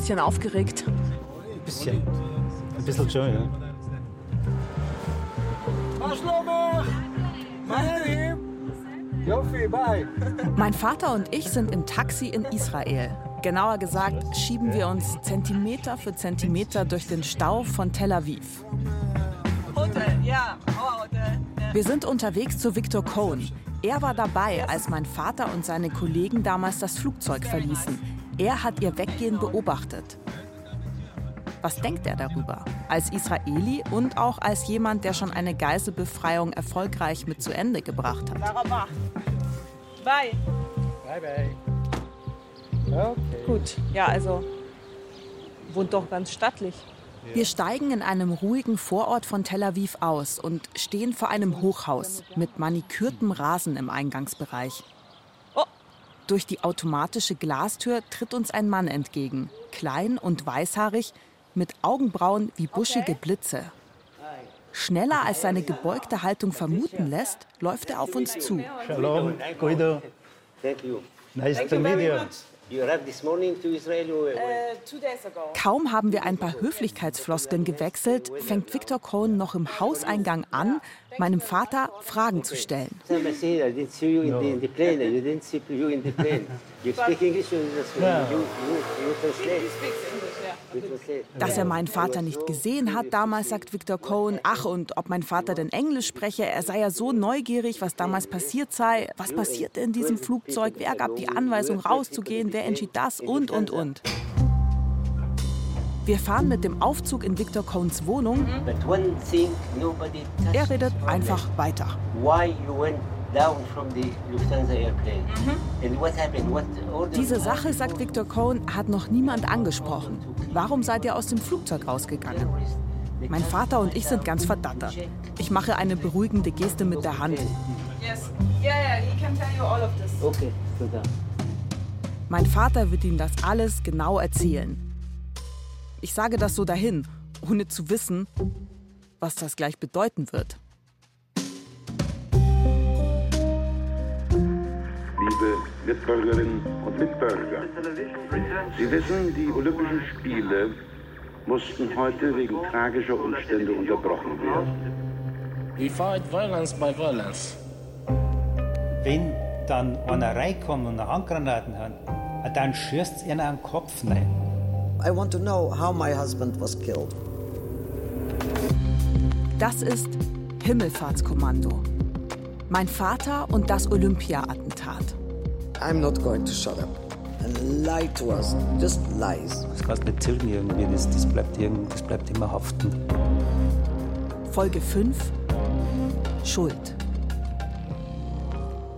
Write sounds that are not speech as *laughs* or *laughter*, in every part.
bisschen aufgeregt. Ein bisschen. Ein bisschen schon, ja. Mein Vater und ich sind im Taxi in Israel. Genauer gesagt schieben wir uns Zentimeter für Zentimeter durch den Stau von Tel Aviv. Wir sind unterwegs zu Victor Cohn. Er war dabei, als mein Vater und seine Kollegen damals das Flugzeug verließen. Er hat ihr Weggehen beobachtet. Was denkt er darüber? Als Israeli und auch als jemand, der schon eine Geiselbefreiung erfolgreich mit zu Ende gebracht hat. Bye. Bye, bye. Okay. Gut, ja, also wohnt doch ganz stattlich. Wir steigen in einem ruhigen Vorort von Tel Aviv aus und stehen vor einem Hochhaus mit manikürtem Rasen im Eingangsbereich. Durch die automatische Glastür tritt uns ein Mann entgegen, klein und weißhaarig, mit Augenbrauen wie buschige Blitze. Schneller als seine gebeugte Haltung vermuten lässt, läuft er auf uns zu. Shalom, Guido. Thank you. Nice to meet you. You arrived this morning to Israel? Or two days ago. Kaum haben wir ein paar Höflichkeitsfloskeln gewechselt, fängt Victor Cohn noch im Hauseingang an, meinem Vater Fragen zu stellen. Dass er meinen Vater nicht gesehen hat damals, sagt Victor Cohn. Ach, und ob mein Vater denn Englisch spreche, er sei ja so neugierig, was damals passiert sei. Was passierte in diesem Flugzeug? Wer gab die Anweisung, rauszugehen? Wer entschied das? Und, und, und. Wir fahren mit dem Aufzug in Victor Cohns Wohnung. Er redet einfach weiter. Why you went down from the Lufthansa airplane? And what happened? What order? Diese Sache, sagt Victor Cohn, hat noch niemand angesprochen. Warum seid ihr aus dem Flugzeug rausgegangen? Mein Vater und ich sind ganz verdattert. Ich mache eine beruhigende Geste mit der Hand. Yes. Yeah, yeah, he can tell you all of this. Okay, so down. Mein Vater wird ihm das alles genau erzählen. Ich sage das so dahin, ohne zu wissen, was das gleich bedeuten wird. Mitbürgerinnen und Mitbürger, Sie wissen, die Olympischen Spiele mussten heute wegen tragischer Umstände unterbrochen werden. We fight violence by violence. Wenn dann einer reinkommt und eine Handgranaten hat, dann schießt ihnen an den Kopf rein. I want to know how my husband was killed. Das ist Himmelfahrtskommando. Mein Vater und das Olympia-Attentat. I'm not going to shut up and lie to us. Just lies. Das kannst du nicht tilgen irgendwie, das, das, bleibt irgend, das bleibt immer haften. Folge 5 Schuld.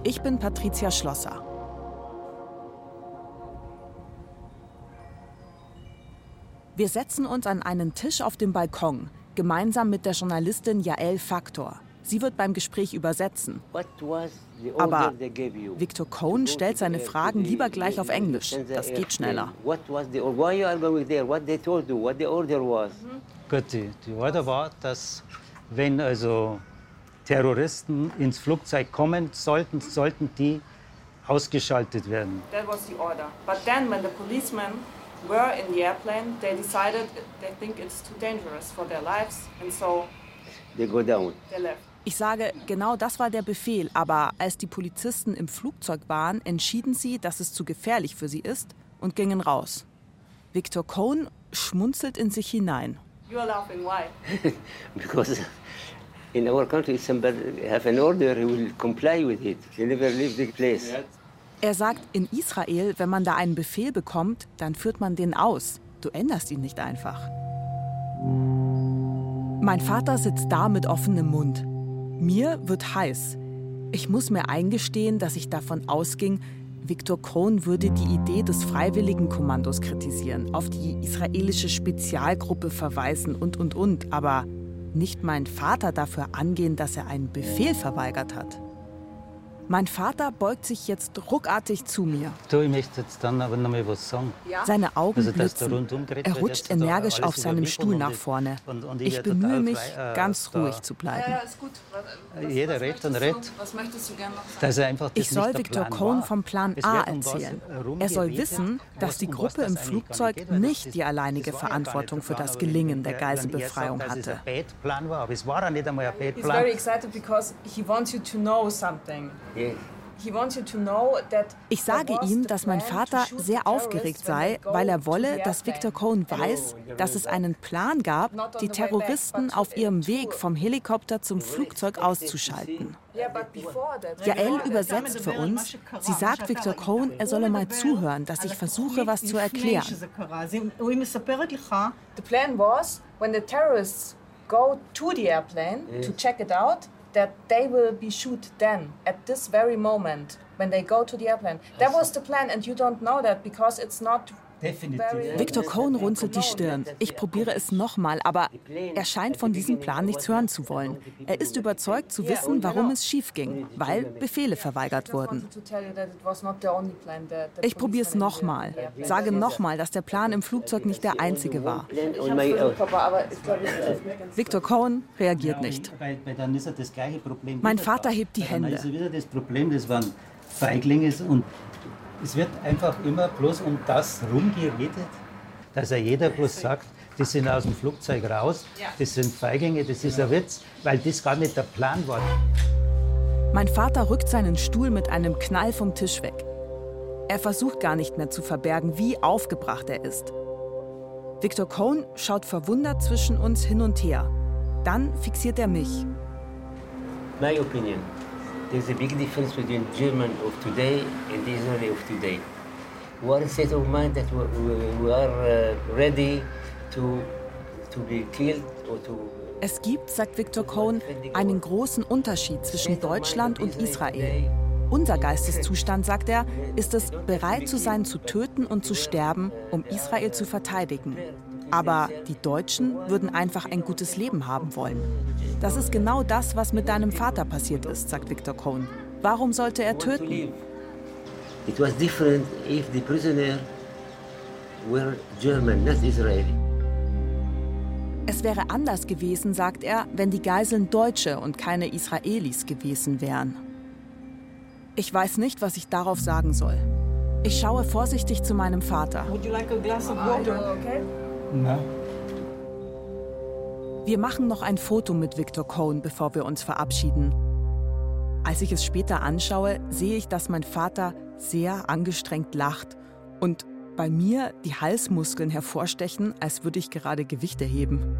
Ich bin Patricia Schlosser. Wir setzen uns an einen Tisch auf dem Balkon, gemeinsam mit der Journalistin Jael Faktor. Sie wird beim Gespräch übersetzen. What was the order Aber they gave you? Victor Cohn stellt seine Fragen lieber gleich auf Englisch. Das geht schneller. Was? Gut, die, die Order war, dass wenn also Terroristen ins Flugzeug kommen sollten, sollten die ausgeschaltet werden. That was the order. But then, when the policemen were in the airplane, they decided they think it's too dangerous for their lives, and so They go down. they left. Ich sage, genau das war der Befehl, aber als die Polizisten im Flugzeug waren, entschieden sie, dass es zu gefährlich für sie ist und gingen raus. Victor Cohn schmunzelt in sich hinein. You are laughing. Why? *laughs* Because in our country, if somebody have an order, he will comply with it. He never leave the place. Er sagt, in Israel, wenn man da einen Befehl bekommt, dann führt man den aus. Du änderst ihn nicht einfach. Mein Vater sitzt da mit offenem Mund. Mir wird heiß. Ich muss mir eingestehen, dass ich davon ausging, Viktor Krohn würde die Idee des Freiwilligenkommandos kritisieren, auf die israelische Spezialgruppe verweisen und, und, und, aber nicht mein Vater dafür angehen, dass er einen Befehl verweigert hat. Mein Vater beugt sich jetzt ruckartig zu mir. Du, ich möchte jetzt dann aber noch mal was sagen. Seine Augen Also, blitzen. Er rutscht energisch auf seinem Stuhl nach vorne. und- und ich Ich bemühe mich, frei, äh, ganz da- ruhig zu bleiben. ist. Was, Jeder redet und redet. Was möchtest du gerne noch sagen? Er Ich soll Viktor Plan Cohn vom Plan A erzählen. Er soll wissen, dass die Gruppe im Flugzeug nicht die ist- alleinige Verantwortung für Plan, das Gelingen der er Geiselbefreiung hatte. ein Bad-Plan war, aber es war ja nicht einmal ein He's Bad-Plan. very excited because he wants you to know something. Yes. He wants you to know that Ich sage ihm, dass mein Vater sehr aufgeregt sei, weil er wolle, dass Viktor Cohn weiß, dass es einen Plan gab, die Terroristen auf ihrem Weg vom Helikopter zum Flugzeug auszuschalten. Jael übersetzt für uns. Sie sagt Viktor Cohn, er solle mal zuhören, dass ich versuche, was zu erklären. The plan was when the terrorists go to the airplane to check it out, that they will be shoot then at this very moment when they go to the airplane. That was the plan, and you don't know that because it's not very. Viktor Cohn runzelt die Stirn. Ich probiere es nochmal, aber er scheint von diesem Plan nichts hören zu wollen. Er ist überzeugt zu wissen, warum es schief ging, weil Befehle verweigert wurden. Ich probiere es nochmal. Sage nochmal, dass der Plan im Flugzeug nicht der einzige war. Viktor Cohn reagiert nicht. Ist das. Mein Vater hebt die Hände. ist ja wieder das Problem, das waren Feiglinge und es wird einfach immer bloß um das rumgeredet, dass ja jeder bloß sagt, die sind aus dem Flugzeug raus, das sind Feiglinge, das ist ein Witz, weil das gar nicht der Plan war. Mein Vater rückt seinen Stuhl mit einem Knall vom Tisch weg. Er versucht gar nicht mehr zu verbergen, wie aufgebracht er ist. Viktor Cohn schaut verwundert zwischen uns hin und her. Dann fixiert er mich. My opinion. There's a big difference between German of today and Israeli of today. We are in a state of mind that we, we, we are uh, ready to, to be killed or to Es gibt, sagt Viktor Cohn, einen großen Unterschied zwischen Deutschland und Israel. Unser Geisteszustand, sagt er, ist es, bereit zu sein, zu töten und zu sterben, um Israel zu verteidigen. Aber die Deutschen würden einfach ein gutes Leben haben wollen. Das ist genau das, was mit deinem Vater passiert ist, sagt Viktor Cohn. Warum sollte er töten? It was different if the prisoner were German, not Israeli. Es wäre anders gewesen, sagt er, wenn die Geiseln Deutsche und keine Israelis gewesen wären. Ich weiß nicht, was ich darauf sagen soll. Ich schaue vorsichtig zu meinem Vater. okay? Na, Wir machen noch ein Foto mit Viktor Cohn, bevor wir uns verabschieden. Als ich es später anschaue, sehe ich, dass mein Vater sehr angestrengt lacht und bei mir die Halsmuskeln hervorstechen, als würde ich gerade Gewichte heben.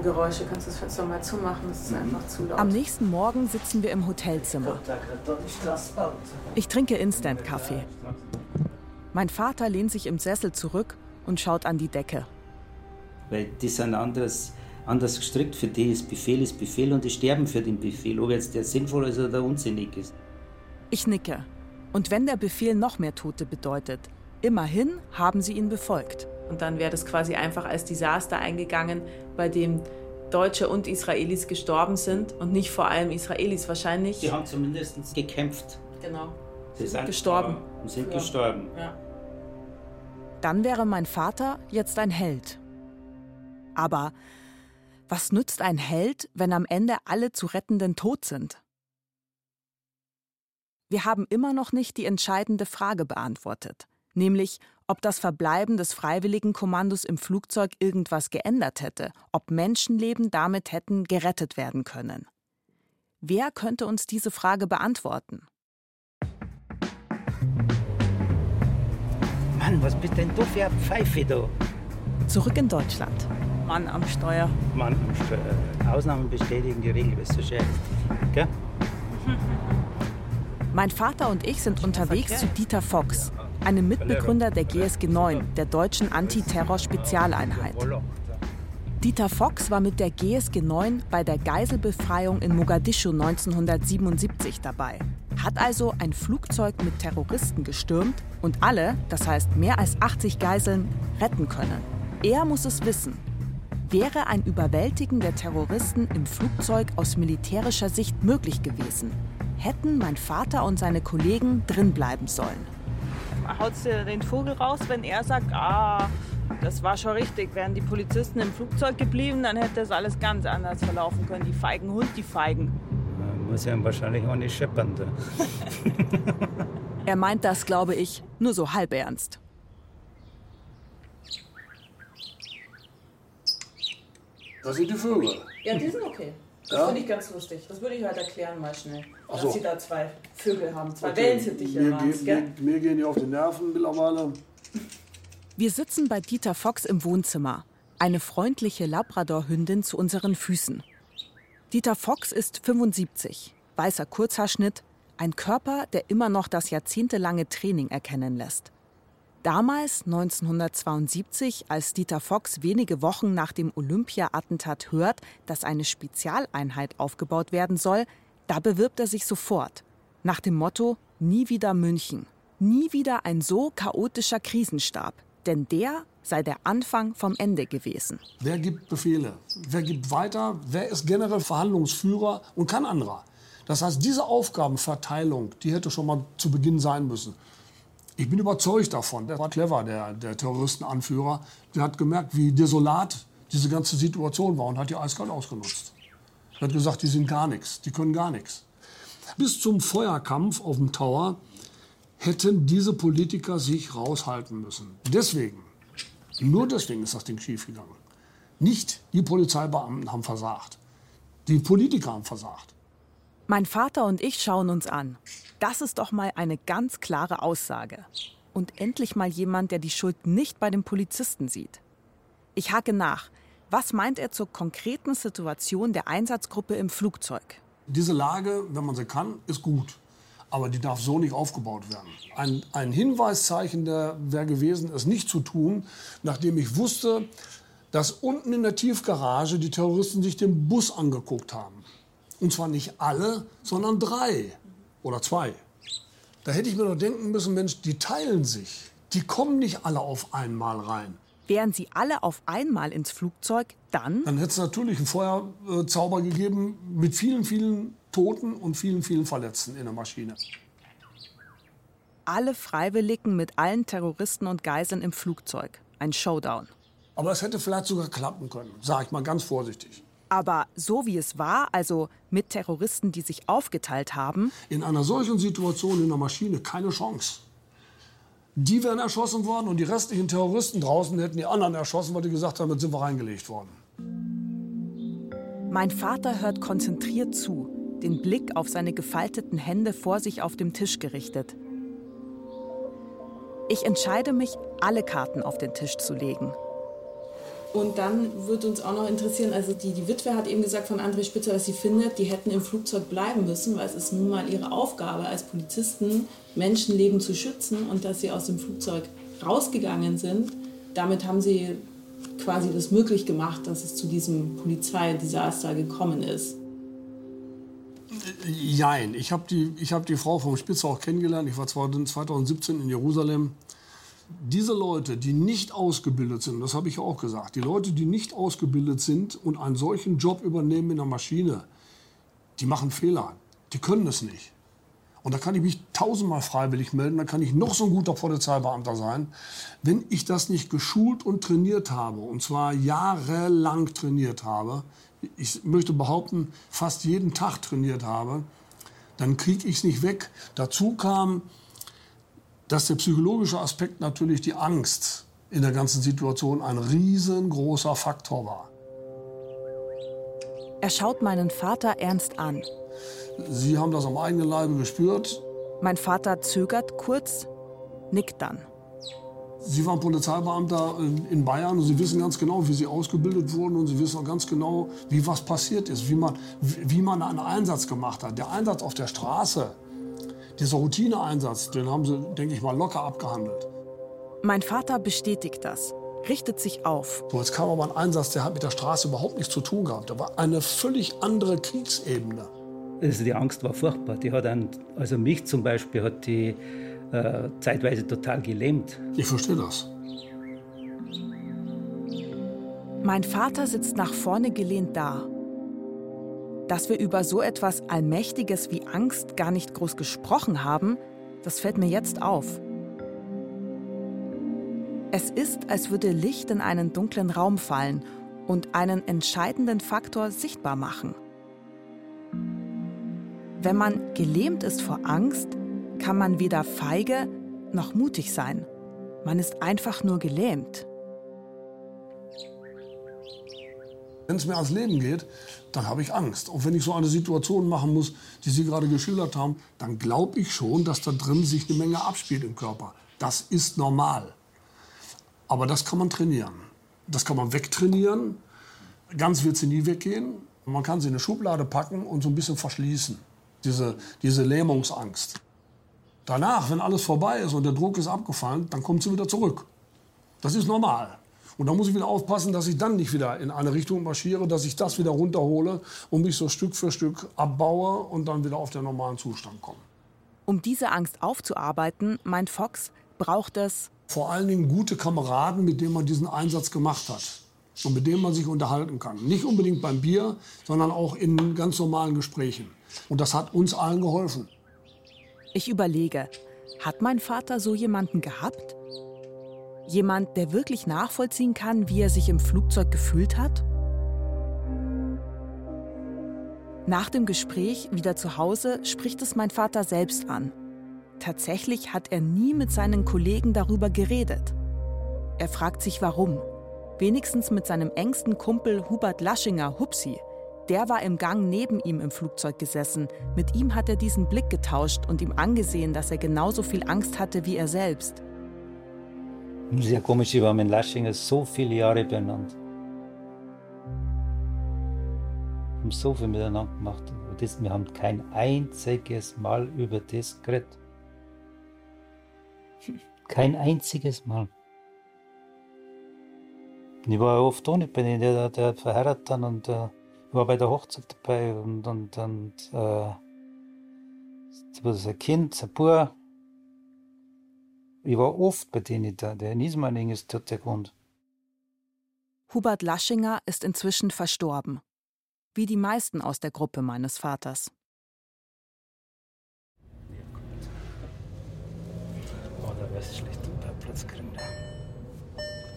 Scheiß Baugeräusche. Kannst du das Fenster mal zumachen? Das ist einfach zu laut. Am nächsten Morgen sitzen wir im Hotelzimmer. Ich trinke Instant-Kaffee. Mein Vater lehnt sich im Sessel zurück und schaut an die Decke. weil die sind anders, anders gestrickt. Für die ist Befehl ist Befehl und die sterben für den Befehl, ob jetzt der sinnvoll ist oder unsinnig ist. Ich nicke. Und wenn der Befehl noch mehr Tote bedeutet, immerhin haben sie ihn befolgt. Und dann wäre das quasi einfach als Desaster eingegangen, bei dem Deutsche und Israelis gestorben sind und nicht vor allem Israelis wahrscheinlich. Die haben zumindest gekämpft. Genau. Sie sind gestorben. ja, Und sind Ja. gestorben. Ja. Dann wäre mein Vater jetzt ein Held. Aber was nützt ein Held, wenn am Ende alle zu Rettenden tot sind? Wir haben immer noch nicht die entscheidende Frage beantwortet, nämlich ob das Verbleiben des Freiwilligenkommandos im Flugzeug irgendwas geändert hätte, ob Menschenleben damit hätten gerettet werden können. Wer könnte uns diese Frage beantworten? Mann, was bist denn du für eine Pfeife da? Zurück in Deutschland. Mann am Steuer. Mann, äh, Ausnahmen bestätigen die Regel, weißt du schon. Gell? Mein Vater und ich sind unterwegs zu Dieter Fox, einem Mitbegründer der GSG 9, der deutschen Antiterror-Spezialeinheit. Dieter Fox war mit der GSG 9 bei der Geiselbefreiung in Mogadischu 1977 dabei, hat also ein Flugzeug mit Terroristen gestürmt und alle, das heißt mehr als 80 Geiseln, retten können. Er muss es wissen. Wäre ein Überwältigen der Terroristen im Flugzeug aus militärischer Sicht möglich gewesen, hätten mein Vater und seine Kollegen drinbleiben sollen. Haut den Vogel raus, wenn er sagt, ah, das war schon richtig. Wären die Polizisten im Flugzeug geblieben, dann hätte das alles ganz anders verlaufen können. Die feigen Hund, die feigen. Man muss ja wahrscheinlich auch nicht scheppern. *laughs* Er meint das, glaube ich, nur so halb ernst. Das sind die Vögel. Ja, die sind okay. Das ja? finde ich ganz lustig. Das würde ich halt erklären mal schnell. Dass so. sie da zwei Vögel haben, zwei okay. Wellensittiche. Mir, mir, mir gehen die auf die Nerven mittlerweile. Wir sitzen bei Dieter Fox im Wohnzimmer. Eine freundliche Labradorhündin zu unseren Füßen. Dieter Fox ist 75, weißer Kurzhaarschnitt, ein Körper, der immer noch das jahrzehntelange Training erkennen lässt. Damals, 1972, als Dieter Fox wenige Wochen nach dem Olympia-Attentat hört, dass eine Spezialeinheit aufgebaut werden soll, da bewirbt er sich sofort. Nach dem Motto: Nie wieder München. Nie wieder ein so chaotischer Krisenstab denn der sei der Anfang vom Ende gewesen. Wer gibt Befehle? Wer gibt weiter? Wer ist generell Verhandlungsführer und kein anderer? Das heißt, diese Aufgabenverteilung, die hätte schon mal zu Beginn sein müssen. Ich bin überzeugt davon, der war clever, der, der Terroristenanführer. Der hat gemerkt, wie desolat diese ganze Situation war und hat die eiskalt ausgenutzt. Er hat gesagt, die sind gar nichts, die können gar nichts. Bis zum Feuerkampf auf dem Tower hätten diese Politiker sich raushalten müssen. Deswegen, nur deswegen ist das Ding schiefgegangen. Nicht die Polizeibeamten haben versagt. Die Politiker haben versagt. Mein Vater und ich schauen uns an. Das ist doch mal eine ganz klare Aussage. Und endlich mal jemand, der die Schuld nicht bei den Polizisten sieht. Ich hake nach. Was meint er zur konkreten Situation der Einsatzgruppe im Flugzeug? Diese Lage, wenn man sie kann, ist gut aber die darf so nicht aufgebaut werden. Ein, ein Hinweiszeichen wäre gewesen, es nicht zu tun, nachdem ich wusste, dass unten in der Tiefgarage die Terroristen sich den Bus angeguckt haben. Und zwar nicht alle, sondern drei oder zwei. Da hätte ich mir doch denken müssen, Mensch, die teilen sich. Die kommen nicht alle auf einmal rein. Wären sie alle auf einmal ins Flugzeug, dann? Dann hätte es natürlich einen Feuerzauber gegeben mit vielen, vielen Toten und vielen, vielen Verletzten in der Maschine. Alle Freiwilligen mit allen Terroristen und Geiseln im Flugzeug. Ein Showdown. Aber es hätte vielleicht sogar klappen können, sage ich mal ganz vorsichtig. Aber so wie es war, also mit Terroristen, die sich aufgeteilt haben. In einer solchen Situation in der Maschine keine Chance. Die wären erschossen worden und die restlichen Terroristen draußen hätten die anderen erschossen, weil die gesagt haben, jetzt sind wir reingelegt worden. Mein Vater hört konzentriert zu den Blick auf seine gefalteten Hände vor sich auf dem Tisch gerichtet. Ich entscheide mich, alle Karten auf den Tisch zu legen. Und dann wird uns auch noch interessieren, also die, die Witwe hat eben gesagt von André Spitzer, dass sie findet, die hätten im Flugzeug bleiben müssen, weil es ist nun mal ihre Aufgabe als Polizisten, Menschenleben zu schützen und dass sie aus dem Flugzeug rausgegangen sind. Damit haben sie quasi das möglich gemacht, dass es zu diesem Polizeidesaster gekommen ist. Jein. Ich habe die, hab die Frau vom Spitzer auch kennengelernt. Ich war 2017 in Jerusalem. Diese Leute, die nicht ausgebildet sind, das habe ich auch gesagt, die Leute, die nicht ausgebildet sind und einen solchen Job übernehmen in der Maschine, die machen Fehler. Die können es nicht. Und da kann ich mich tausendmal freiwillig melden, da kann ich noch so ein guter Polizeibeamter sein. Wenn ich das nicht geschult und trainiert habe, und zwar jahrelang trainiert habe, ich möchte behaupten, fast jeden Tag trainiert habe, dann kriege ich es nicht weg. Dazu kam, dass der psychologische Aspekt natürlich die Angst in der ganzen Situation ein riesengroßer Faktor war. Er schaut meinen Vater ernst an. Sie haben das am eigenen Leibe gespürt. Mein Vater zögert kurz, nickt dann. Sie waren Polizeibeamter in Bayern und Sie wissen ganz genau, wie Sie ausgebildet wurden und Sie wissen auch ganz genau, wie was passiert ist, wie man, wie man einen Einsatz gemacht hat. Der Einsatz auf der Straße, dieser Routineeinsatz, den haben Sie, denke ich mal, locker abgehandelt. Mein Vater bestätigt das. richtet sich auf. So, jetzt kam aber ein Einsatz, der hat mit der Straße überhaupt nichts zu tun gehabt. Da war eine völlig andere Kriegsebene. Also die Angst war furchtbar. Die hat einen, also mich zum Beispiel hat die äh, zeitweise total gelähmt. Ich verstehe das. Mein Vater sitzt nach vorne gelehnt da. Dass wir über so etwas Allmächtiges wie Angst gar nicht groß gesprochen haben, das fällt mir jetzt auf. Es ist, als würde Licht in einen dunklen Raum fallen und einen entscheidenden Faktor sichtbar machen. Wenn man gelähmt ist vor Angst, kann man weder feige noch mutig sein. Man ist einfach nur gelähmt. Wenn es mir ans Leben geht, dann habe ich Angst. Und wenn ich so eine Situation machen muss, die Sie gerade geschildert haben, dann glaube ich schon, dass da drin sich eine Menge abspielt im Körper. Das ist normal. Aber das kann man trainieren. Das kann man wegtrainieren. Ganz wird sie nie weggehen. Man kann sie in eine Schublade packen und so ein bisschen verschließen. Diese, diese Lähmungsangst. Danach, wenn alles vorbei ist und der Druck ist abgefallen, dann kommt sie wieder zurück. Das ist normal. Und da muss ich wieder aufpassen, dass ich dann nicht wieder in eine Richtung marschiere, dass ich das wieder runterhole und mich so Stück für Stück abbaue und dann wieder auf den normalen Zustand komme. Um diese Angst aufzuarbeiten, meint Fox, braucht es vor allen Dingen gute Kameraden, mit denen man diesen Einsatz gemacht hat und mit denen man sich unterhalten kann. Nicht unbedingt beim Bier, sondern auch in ganz normalen Gesprächen. Und das hat uns allen geholfen. Ich überlege, hat mein Vater so jemanden gehabt? Jemand, der wirklich nachvollziehen kann, wie er sich im Flugzeug gefühlt hat? Nach dem Gespräch wieder zu Hause spricht es mein Vater selbst an. Tatsächlich hat er nie mit seinen Kollegen darüber geredet. Er fragt sich warum. Wenigstens mit seinem engsten Kumpel Hubert Laschinger, Hupsi. Der war im Gang neben ihm im Flugzeug gesessen. Mit ihm hat er diesen Blick getauscht und ihm angesehen, dass er genauso viel Angst hatte wie er selbst. Sehr komisch, ich war mit Laschinger so viele Jahre beieinander. Wir haben so viel miteinander gemacht. Das, wir haben kein einziges Mal über das geredet. Kein einziges Mal. Ich war oft auch nicht bei denen, der, der verheiratet dann und äh, war bei der Hochzeit dabei und, und, und äh, das ein Kind, ein Bub. Ich war oft bei denen da. Der Niesmanning ist dort der Grund. Hubert Laschinger ist inzwischen verstorben. Wie die meisten aus der Gruppe meines Vaters. Oh, da wär's schlecht, einen Platz kriegen.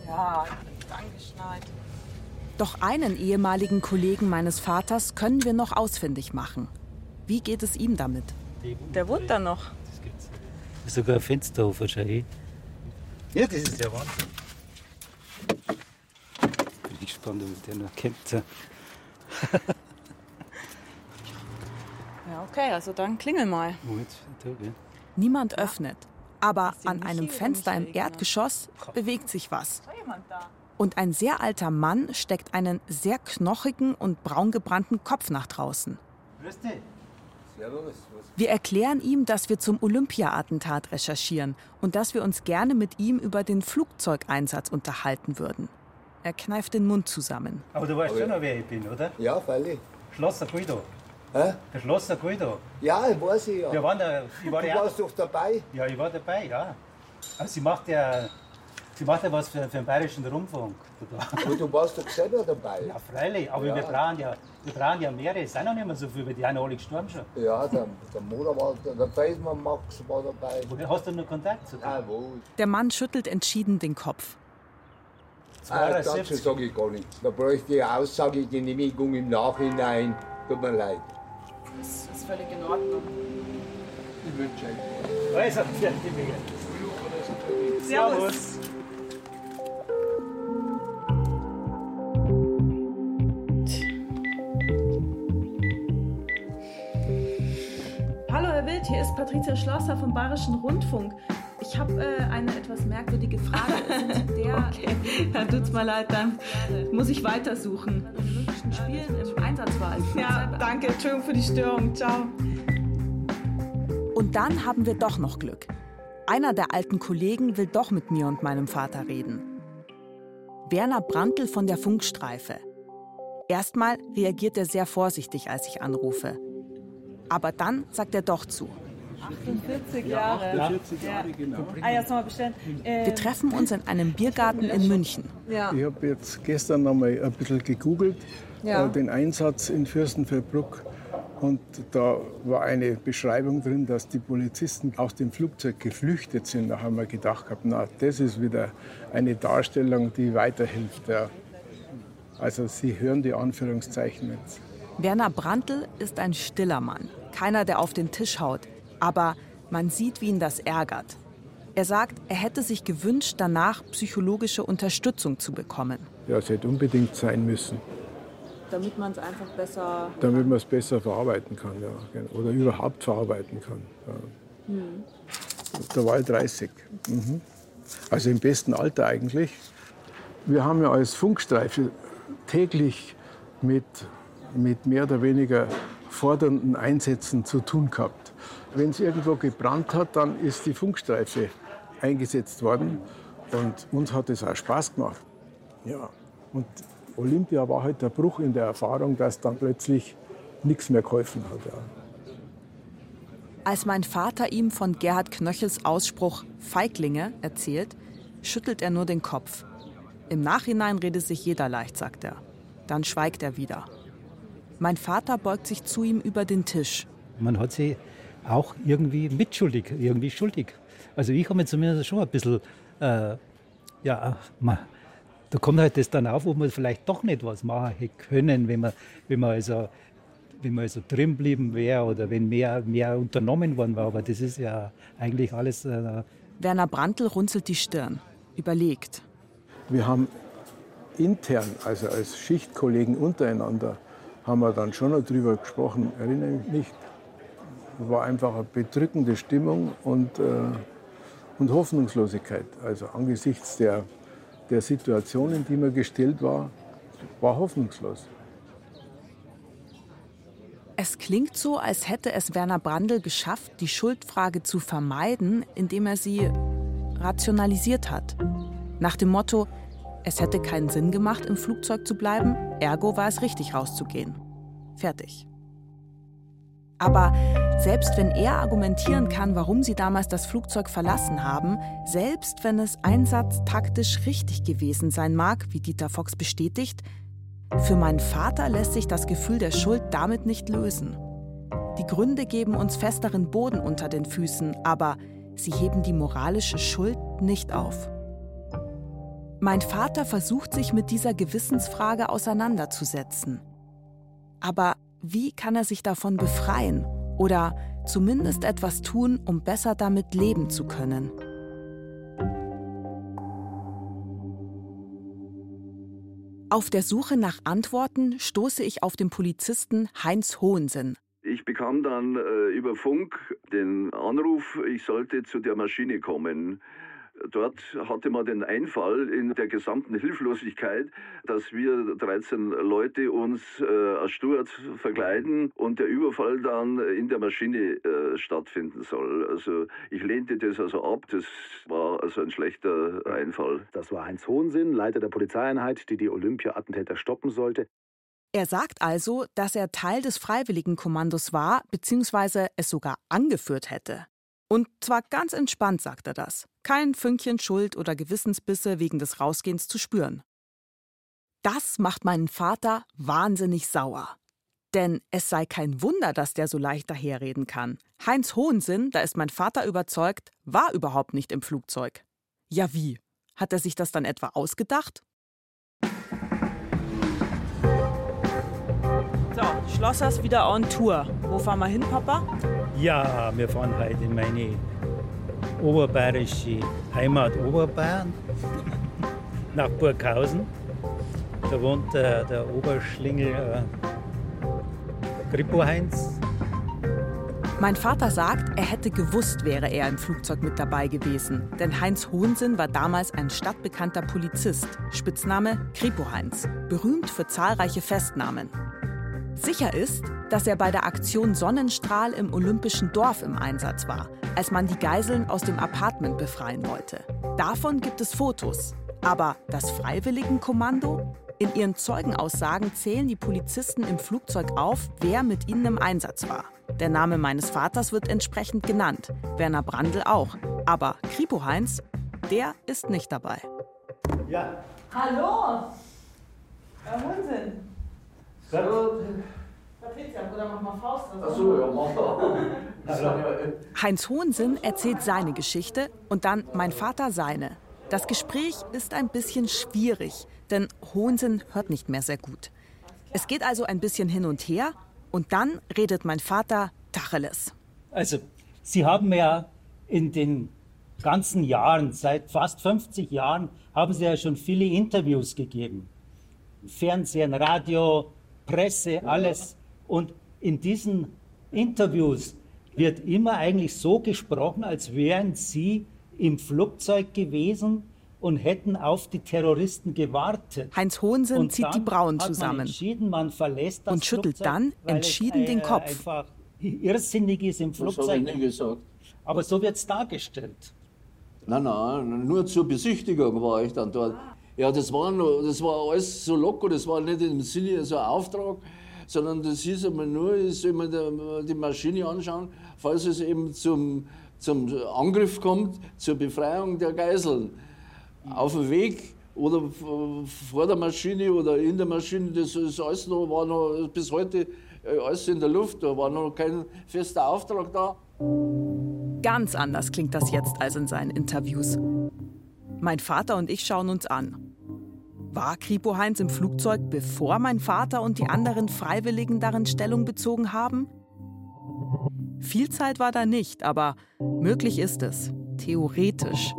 Ja, angeschnallt. Doch einen ehemaligen Kollegen meines Vaters können wir noch ausfindig machen. Wie geht es ihm damit? Der wohnt da noch. Ist sogar ein Fenster auf wahrscheinlich. Ja, das ist ja Wahnsinn. Bin ich gespannt, ob der noch kennt. Ja, okay, also dann klingel mal. Niemand öffnet. Aber den an einem Fenster im? Erdgeschoss bewegt sich was. Und ein sehr alter Mann steckt einen sehr knochigen und braungebrannten Kopf nach draußen. Grüß dich. Wir erklären ihm, dass wir zum Olympia-Attentat recherchieren und dass wir uns gerne mit ihm über den Flugzeugeinsatz unterhalten würden. Er kneift den Mund zusammen. Aber du weißt schon noch, wer ich bin, oder? Ja, freilich. Schlosser Guido. Hä? Der Schlosser Guido. Ja, ich weiß ich ja. Wir waren da, ich war du ja, warst doch dabei. ja, ich war dabei, ja. Aber sie macht ja, sie macht ja was für, für den bayerischen Rundfunk. Aber du warst doch selber dabei. Ja, freilich, aber Ja. wir brauchen ja, wir brauchen ja mehrere. Es sind noch nicht mehr so viele, weil die sind alle gestorben schon. Ja, der, der Mutter war, der, der Feldmann Max war dabei. Woher hast du noch Kontakt zu wo? Der Mann schüttelt entschieden den Kopf. Ah, dazu 72. sage ich gar nicht. Da bräuchte ich eine Aussagegenehmigung im Nachhinein. Tut mir leid. Das ist völlig in Ordnung. Ich wünsche euch. Also, fertig, Miguel. Servus. Ist Patricia Schlosser vom Bayerischen Rundfunk. Ich habe äh, eine etwas merkwürdige Frage. *laughs* Sind der okay. Ja, tut's mir leid, dann muss ich weitersuchen. an den Olympischen Spielen im Einsatz war? Ja, danke, Entschuldigung für die Störung. Ciao. Und dann haben wir doch noch Glück. Einer der alten Kollegen will doch mit mir und meinem Vater reden. Werner Brandl von der Funkstreife. Erstmal reagiert er sehr vorsichtig, als ich anrufe. Aber dann sagt er doch zu. 48 Jahre. 48 Jahre, genau. Ah, ja, mal bestellen. Ähm. Wir treffen uns in einem Biergarten in München. Ja. Ich habe jetzt gestern noch mal ein bisschen gegoogelt, ja. äh, den Einsatz in Fürstenfeldbruck. Und da war eine Beschreibung drin, dass die Polizisten aus dem Flugzeug geflüchtet sind. Da haben wir gedacht, na, das ist wieder eine Darstellung, die weiterhilft. Ja. Also Sie hören die Anführungszeichen jetzt. Werner Brandl ist ein stiller Mann. Keiner, der auf den Tisch haut. Aber man sieht, wie ihn das ärgert. Er sagt, er hätte sich gewünscht, danach psychologische Unterstützung zu bekommen. Ja, es hätte unbedingt sein müssen. Damit man es einfach besser. Damit man es besser verarbeiten kann, ja. Genau. Oder überhaupt verarbeiten kann. Ja. Hm. Da war ich 30. Mhm. Also im besten Alter eigentlich. Wir haben ja als Funkstreife täglich mit, mit mehr oder weniger fordernden Einsätzen zu tun gehabt. Wenn es irgendwo gebrannt hat, dann ist die Funkstreife eingesetzt worden. Und uns hat es auch Spaß gemacht. Ja. Und Olympia war halt der Bruch in der Erfahrung, dass dann plötzlich nichts mehr geholfen hat. Ja. Als mein Vater ihm von Gerhard Knöchels Ausspruch Feiglinge erzählt, schüttelt er nur den Kopf. Im Nachhinein redet sich jeder leicht, sagt er. Dann schweigt er wieder. Mein Vater beugt sich zu ihm über den Tisch. Man hat sie auch irgendwie mitschuldig, irgendwie schuldig. Also ich habe mir zumindest schon ein bisschen, äh, ja, man, da kommt halt das dann auf, wo man vielleicht doch nicht was machen hätte können, wenn man, wenn man also wenn man also drin geblieben wäre oder wenn mehr, mehr unternommen worden war. Aber das ist ja eigentlich alles. Äh Werner Brandl runzelt die Stirn, überlegt. Wir haben intern, also als Schichtkollegen untereinander, haben wir dann schon noch drüber gesprochen, erinnere mich nicht. War einfach eine bedrückende Stimmung und, äh, und Hoffnungslosigkeit. Also angesichts der, der Situation, in die man gestellt war, war hoffnungslos. Es klingt so, als hätte es Werner Brandl geschafft, die Schuldfrage zu vermeiden, indem er sie rationalisiert hat. Nach dem Motto, es hätte keinen Sinn gemacht, im Flugzeug zu bleiben, ergo war es richtig rauszugehen. Fertig. Aber selbst wenn er argumentieren kann, warum sie damals das Flugzeug verlassen haben, selbst wenn es einsatztaktisch richtig gewesen sein mag, wie Dieter Fox bestätigt, für meinen Vater lässt sich das Gefühl der Schuld damit nicht lösen. Die Gründe geben uns festeren Boden unter den Füßen, aber sie heben die moralische Schuld nicht auf. Mein Vater versucht sich mit dieser Gewissensfrage auseinanderzusetzen. Aber wie kann er sich davon befreien oder zumindest etwas tun, um besser damit leben zu können? Auf der Suche nach Antworten stoße ich auf den Polizisten Heinz Hohensinn. Ich bekam dann äh, über Funk den Anruf, ich sollte zu der Maschine kommen. Dort hatte man den Einfall in der gesamten Hilflosigkeit, dass wir 13 Leute uns äh, als Steward verkleiden und der Überfall dann in der Maschine äh, stattfinden soll. Also ich lehnte das also ab. Das war also ein schlechter Einfall. Das war Heinz Hohensinn, Leiter der Polizeieinheit, die die Olympia-Attentäter stoppen sollte. Er sagt also, dass er Teil des Freiwilligenkommandos war, beziehungsweise es sogar angeführt hätte. Und zwar ganz entspannt sagt er das. Kein Fünkchen Schuld oder Gewissensbisse wegen des Rausgehens zu spüren. Das macht meinen Vater wahnsinnig sauer. Denn es sei kein Wunder, dass der so leicht daherreden kann. Heinz Hohensinn, da ist mein Vater überzeugt, war überhaupt nicht im Flugzeug. Ja wie? Hat er sich das dann etwa ausgedacht? Schlossers wieder on Tour. Wo fahren wir hin, Papa? Ja, wir fahren heute in meine oberbayerische Heimat Oberbayern *laughs* nach Burghausen. Da wohnt äh, der Oberschlingel äh, Grippo Heinz. Mein Vater sagt, er hätte gewusst, wäre er im Flugzeug mit dabei gewesen. Denn Heinz Hohensinn war damals ein stadtbekannter Polizist. Spitzname Kripo Heinz. Berühmt für zahlreiche Festnahmen. Sicher ist, dass er bei der Aktion Sonnenstrahl im Olympischen Dorf im Einsatz war, als man die Geiseln aus dem Apartment befreien wollte. Davon gibt es Fotos. Aber das Freiwilligenkommando? In ihren Zeugenaussagen zählen die Polizisten im Flugzeug auf, wer mit ihnen im Einsatz war. Der Name meines Vaters wird entsprechend genannt, Werner Brandl auch. Aber Kripo Heinz, der ist nicht dabei. Ja. Hallo! Herr Unsinn. Heinz Hohensinn erzählt seine Geschichte und dann mein Vater seine. Das Gespräch ist ein bisschen schwierig, denn Hohensinn hört nicht mehr sehr gut. Es geht also ein bisschen hin und her und dann redet mein Vater Tacheles. Also, Sie haben ja in den ganzen Jahren, seit fast 50 Jahren, haben Sie ja schon viele Interviews gegeben. Fernsehen, Radio, Presse, alles. Und in diesen Interviews wird immer eigentlich so gesprochen, als wären Sie im Flugzeug gewesen und hätten auf die Terroristen gewartet. Heinz Hohensinn Und zieht die Brauen zusammen entschieden, man verlässt das und schüttelt Flugzeug, dann entschieden es, den äh, Kopf. Einfach irrsinnig ist im Das habe Flugzeug. ich nie gesagt. Aber so wird es dargestellt. Nein, nein, nur zur Besichtigung war ich dann dort. Ja, das war, nur, das war alles so locker, das war nicht im Sinne so ein Auftrag, sondern das hieß einmal nur, ich soll mir die- Maschine anschauen, falls es eben zum, zum Angriff kommt, zur Befreiung der Geiseln. Auf dem Weg oder vor der Maschine oder in der Maschine, das ist alles noch, war noch bis heute äh, alles in der Luft, da war noch kein fester Auftrag da. Ganz anders klingt das jetzt als in seinen Interviews. Mein Vater und ich schauen uns an. War Kripo Heinz im Flugzeug, bevor mein Vater und die anderen Freiwilligen darin Stellung bezogen haben? Viel Zeit war da nicht, aber möglich ist es. Theoretisch.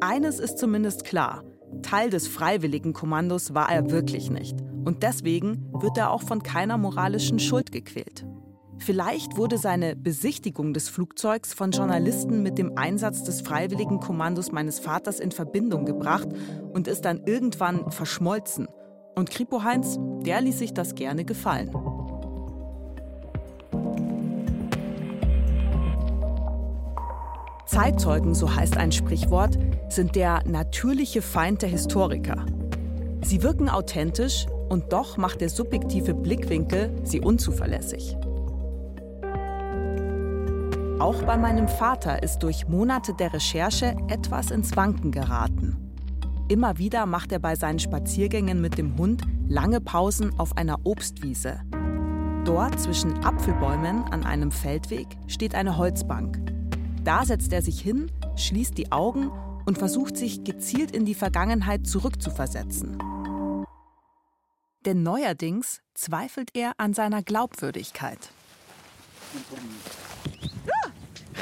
Eines ist zumindest klar. Teil des Freiwilligenkommandos war er wirklich nicht. Und deswegen wird er auch von keiner moralischen Schuld gequält. Vielleicht wurde seine Besichtigung des Flugzeugs von Journalisten mit dem Einsatz des Freiwilligenkommandos meines Vaters in Verbindung gebracht und ist dann irgendwann verschmolzen. Und Kripo Heinz, der ließ sich das gerne gefallen. Zeitzeugen, so heißt ein Sprichwort, sind der natürliche Feind der Historiker. Sie wirken authentisch und doch macht der subjektive Blickwinkel sie unzuverlässig. Auch bei meinem Vater ist durch Monate der Recherche etwas ins Wanken geraten. Immer wieder macht er bei seinen Spaziergängen mit dem Hund lange Pausen auf einer Obstwiese. Dort zwischen Apfelbäumen an einem Feldweg steht eine Holzbank. Da setzt er sich hin, schließt die Augen und versucht sich gezielt in die Vergangenheit zurückzuversetzen. Denn neuerdings zweifelt er an seiner Glaubwürdigkeit.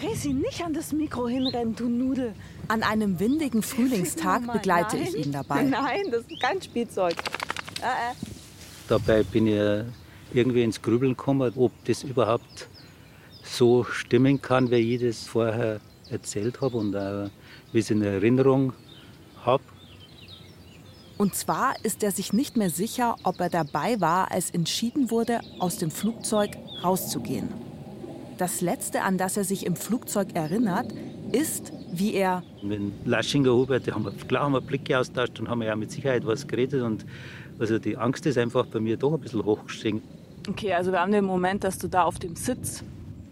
Resi, nicht an das Mikro hinrennen, du Nudel. An einem windigen Frühlingstag begleite nein. ich ihn dabei. *laughs* Nein, das ist kein Spielzeug. Äh, äh. Dabei bin ich äh, irgendwie ins Grübeln gekommen, ob das überhaupt so stimmen kann, wie ich das vorher erzählt habe und auch, wie ich es in Erinnerung habe. Und zwar ist er sich nicht mehr sicher, ob er dabei war, als entschieden wurde, aus dem Flugzeug rauszugehen. Das Letzte, an das er sich im Flugzeug erinnert, ist, wie er Mit Laschinger Hubert, haben wir, klar haben wir Blicke austauscht und haben ja mit Sicherheit was geredet. Und also die Angst ist einfach bei mir doch ein bisschen hochgestiegen. Okay, also wir haben den Moment, dass du da auf dem Sitz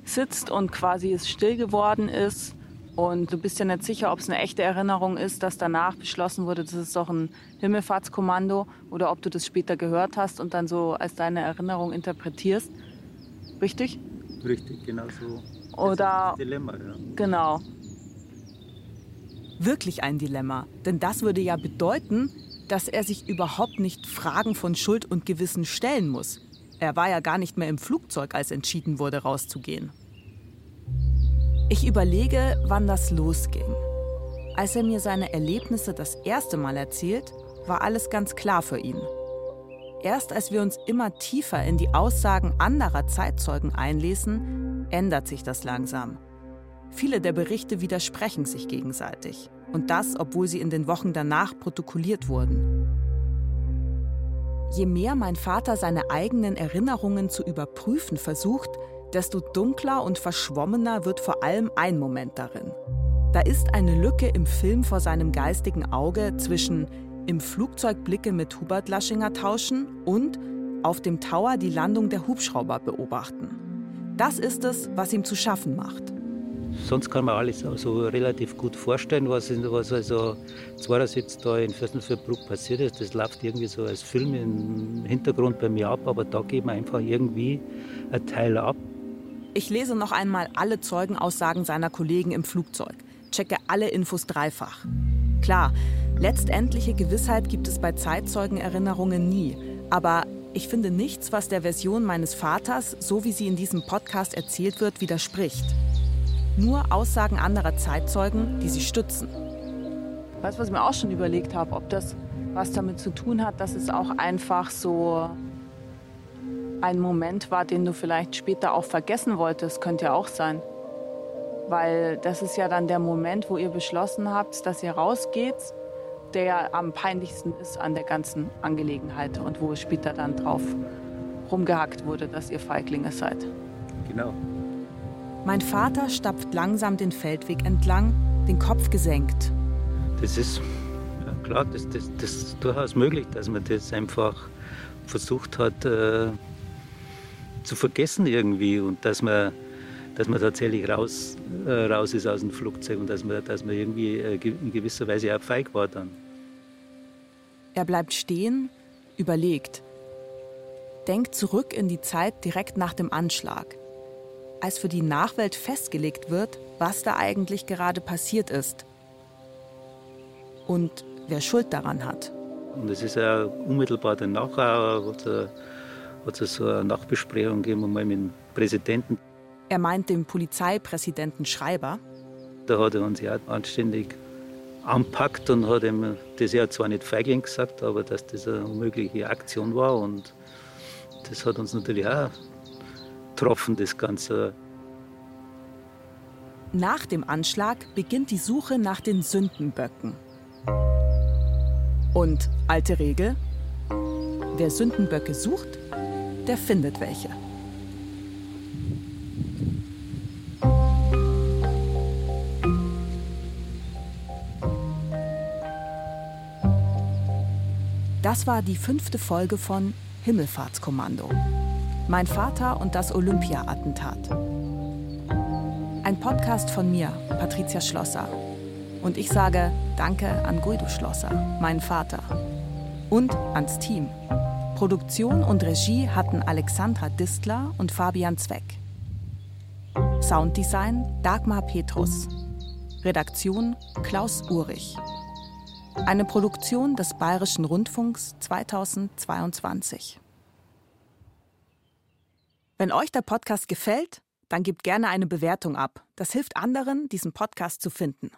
sitzt und quasi es still geworden ist. Und du bist ja nicht sicher, ob es eine echte Erinnerung ist, dass danach beschlossen wurde, das ist doch ein Himmelfahrtskommando oder ob du das später gehört hast und dann so als deine Erinnerung interpretierst. Richtig? Richtig, genau so. Oder Das Dilemma, ja. genau. wirklich ein Dilemma. Denn das würde ja bedeuten, dass er sich überhaupt nicht Fragen von Schuld und Gewissen stellen muss. Er war ja gar nicht mehr im Flugzeug, als entschieden wurde, rauszugehen. Ich überlege, wann das losging. Als er mir seine Erlebnisse das erste Mal erzählt, war alles ganz klar für ihn. Erst als wir uns immer tiefer in die Aussagen anderer Zeitzeugen einlesen, ändert sich das langsam. Viele der Berichte widersprechen sich gegenseitig. Und das, obwohl sie in den Wochen danach protokolliert wurden. Je mehr mein Vater seine eigenen Erinnerungen zu überprüfen versucht, desto dunkler und verschwommener wird vor allem ein Moment darin. Da ist eine Lücke im Film vor seinem geistigen Auge zwischen im Flugzeug Blicke mit Hubert Laschinger tauschen und auf dem Tower die Landung der Hubschrauber beobachten. Das ist es, was ihm zu schaffen macht. Sonst kann man alles so relativ gut vorstellen, was, was also 72 da in Fürstenfeldbruck passiert ist. Das läuft irgendwie so als Film im Hintergrund bei mir ab, aber da geht man einfach irgendwie ein Teil ab. Ich lese noch einmal alle Zeugenaussagen seiner Kollegen im Flugzeug, checke alle Infos dreifach. Klar, letztendliche Gewissheit gibt es bei Zeitzeugenerinnerungen nie, aber ich finde nichts, was der Version meines Vaters, so wie sie in diesem Podcast erzählt wird, widerspricht. Nur Aussagen anderer Zeitzeugen, die sie stützen. Weißt du, was ich mir auch schon überlegt habe, ob das was damit zu tun hat, dass es auch einfach so ein Moment war, den du vielleicht später auch vergessen wolltest, könnte ja auch sein. Weil das ist ja dann der Moment, wo ihr beschlossen habt, dass ihr rausgeht, der am peinlichsten ist an der ganzen Angelegenheit und wo später dann drauf rumgehackt wurde, dass ihr Feiglinge seid. Genau. Mein Vater stapft langsam den Feldweg entlang, den Kopf gesenkt. Das ist ja klar, das, das, das ist durchaus möglich, dass man das einfach versucht hat äh, zu vergessen irgendwie und dass man, dass man tatsächlich raus, äh, raus ist aus dem Flugzeug und dass man, dass man irgendwie äh, in gewisser Weise auch feig war dann. Er bleibt stehen, überlegt, denkt zurück in die Zeit direkt nach dem Anschlag als für die Nachwelt festgelegt wird, was da eigentlich gerade passiert ist und wer Schuld daran hat. Und es ist ja unmittelbar danach hat es so eine Nachbesprechung gegeben mal mit dem Präsidenten. Er meint den Polizeipräsidenten Schreiber. Da hat er uns ja anständig anpackt und hat ihm das ja zwar nicht Feigling gesagt, aber dass das eine unmögliche Aktion war und das hat uns natürlich auch getroffen, das Ganze. Nach dem Anschlag beginnt die Suche nach den Sündenböcken. Und alte Regel, wer Sündenböcke sucht, der findet welche. Das war die fünfte Folge von Himmelfahrtskommando. Mein Vater und das Olympia-Attentat. Ein Podcast von mir, Patricia Schlosser. Und ich sage Danke an Guido Schlosser, meinen Vater. Und ans Team. Produktion und Regie hatten Alexandra Distler und Fabian Zweck. Sounddesign Dagmar Petrus. Redaktion Klaus Urich. Eine Produktion des Bayerischen Rundfunks 2022. Wenn euch der Podcast gefällt, dann gebt gerne eine Bewertung ab. Das hilft anderen, diesen Podcast zu finden.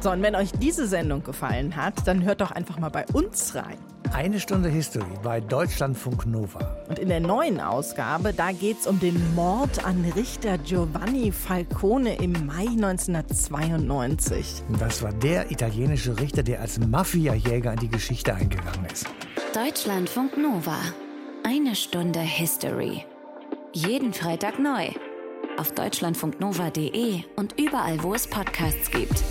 So, und wenn euch diese Sendung gefallen hat, dann hört doch einfach mal bei uns rein. Eine Stunde History bei Deutschlandfunk Nova. Und in der neuen Ausgabe, da geht es um den Mord an Richter Giovanni Falcone im Mai 1992. Das war der italienische Richter, der als Mafiajäger in die Geschichte eingegangen ist. Deutschlandfunk Nova. Eine Stunde History. Jeden Freitag neu. Auf deutschlandfunknova.de und überall, wo es Podcasts gibt.